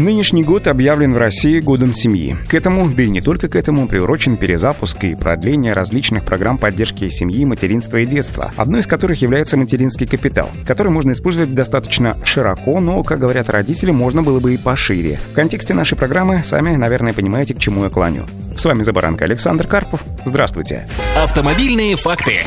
Нынешний год объявлен в России годом семьи. К этому, да и не только к этому, приурочен перезапуск и продление различных программ поддержки семьи, материнства и детства, одной из которых является материнский капитал, который можно использовать достаточно широко, но, как говорят родители, можно было бы и пошире. В контексте нашей программы сами, наверное, понимаете, к чему я клоню. С вами за баранка Александр Карпов. Здравствуйте. Автомобильные факты.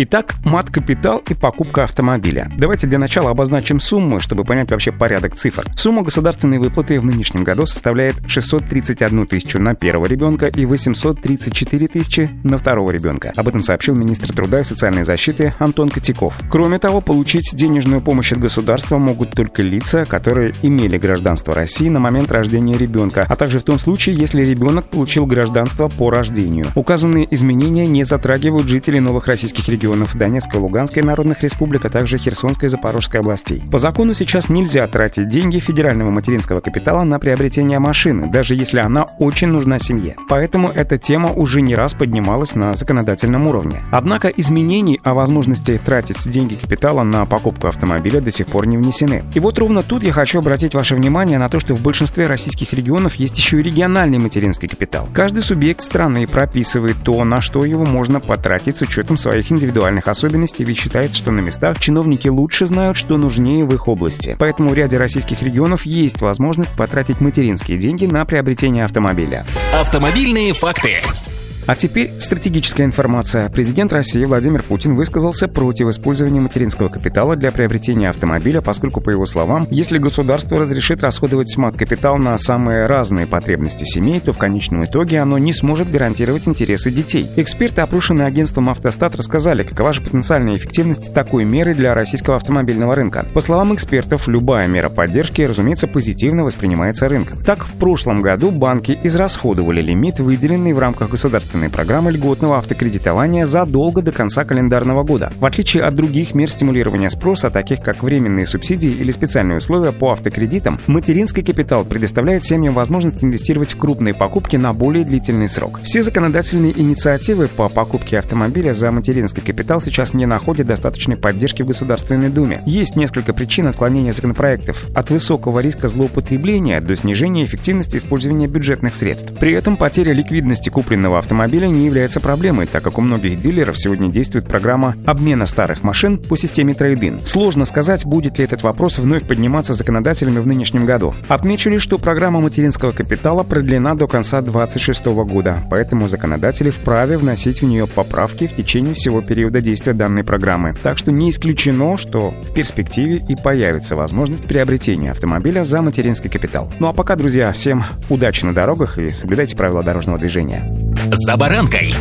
Итак, мат-капитал и покупка автомобиля. Давайте для начала обозначим сумму, чтобы понять вообще порядок цифр. Сумма государственной выплаты в нынешнем году составляет 631 тысячу на первого ребенка и 834 тысячи на второго ребенка. Об этом сообщил министр труда и социальной защиты Антон Котяков. Кроме того, получить денежную помощь от государства могут только лица, которые имели гражданство России на момент рождения ребенка, а также в том случае, если ребенок получил гражданство по рождению. Указанные изменения не затрагивают жителей новых российских регионов регионов Донецкой, Луганской народных республик, а также Херсонской и Запорожской областей. По закону сейчас нельзя тратить деньги федерального материнского капитала на приобретение машины, даже если она очень нужна семье. Поэтому эта тема уже не раз поднималась на законодательном уровне. Однако изменений о возможности тратить деньги капитала на покупку автомобиля до сих пор не внесены. И вот ровно тут я хочу обратить ваше внимание на то, что в большинстве российских регионов есть еще и региональный материнский капитал. Каждый субъект страны прописывает то, на что его можно потратить с учетом своих индивидуальных индивидуальных особенностей, ведь считается, что на местах чиновники лучше знают, что нужнее в их области. Поэтому в ряде российских регионов есть возможность потратить материнские деньги на приобретение автомобиля. Автомобильные факты. А теперь стратегическая информация. Президент России Владимир Путин высказался против использования материнского капитала для приобретения автомобиля, поскольку, по его словам, если государство разрешит расходовать мат-капитал на самые разные потребности семей, то в конечном итоге оно не сможет гарантировать интересы детей. Эксперты, опрошенные агентством «Автостат», рассказали, какова же потенциальная эффективность такой меры для российского автомобильного рынка. По словам экспертов, любая мера поддержки, разумеется, позитивно воспринимается рынком. Так, в прошлом году банки израсходовали лимит, выделенный в рамках государственной государственной программы льготного автокредитования задолго до конца календарного года. В отличие от других мер стимулирования спроса, таких как временные субсидии или специальные условия по автокредитам, материнский капитал предоставляет семьям возможность инвестировать в крупные покупки на более длительный срок. Все законодательные инициативы по покупке автомобиля за материнский капитал сейчас не находят достаточной поддержки в Государственной Думе. Есть несколько причин отклонения законопроектов. От высокого риска злоупотребления до снижения эффективности использования бюджетных средств. При этом потеря ликвидности купленного автомобиля автомобиля не является проблемой, так как у многих дилеров сегодня действует программа обмена старых машин по системе трейдин. Сложно сказать, будет ли этот вопрос вновь подниматься законодателями в нынешнем году. Отмечу лишь, что программа материнского капитала продлена до конца 2026 года, поэтому законодатели вправе вносить в нее поправки в течение всего периода действия данной программы. Так что не исключено, что в перспективе и появится возможность приобретения автомобиля за материнский капитал. Ну а пока, друзья, всем удачи на дорогах и соблюдайте правила дорожного движения. «За баранкой».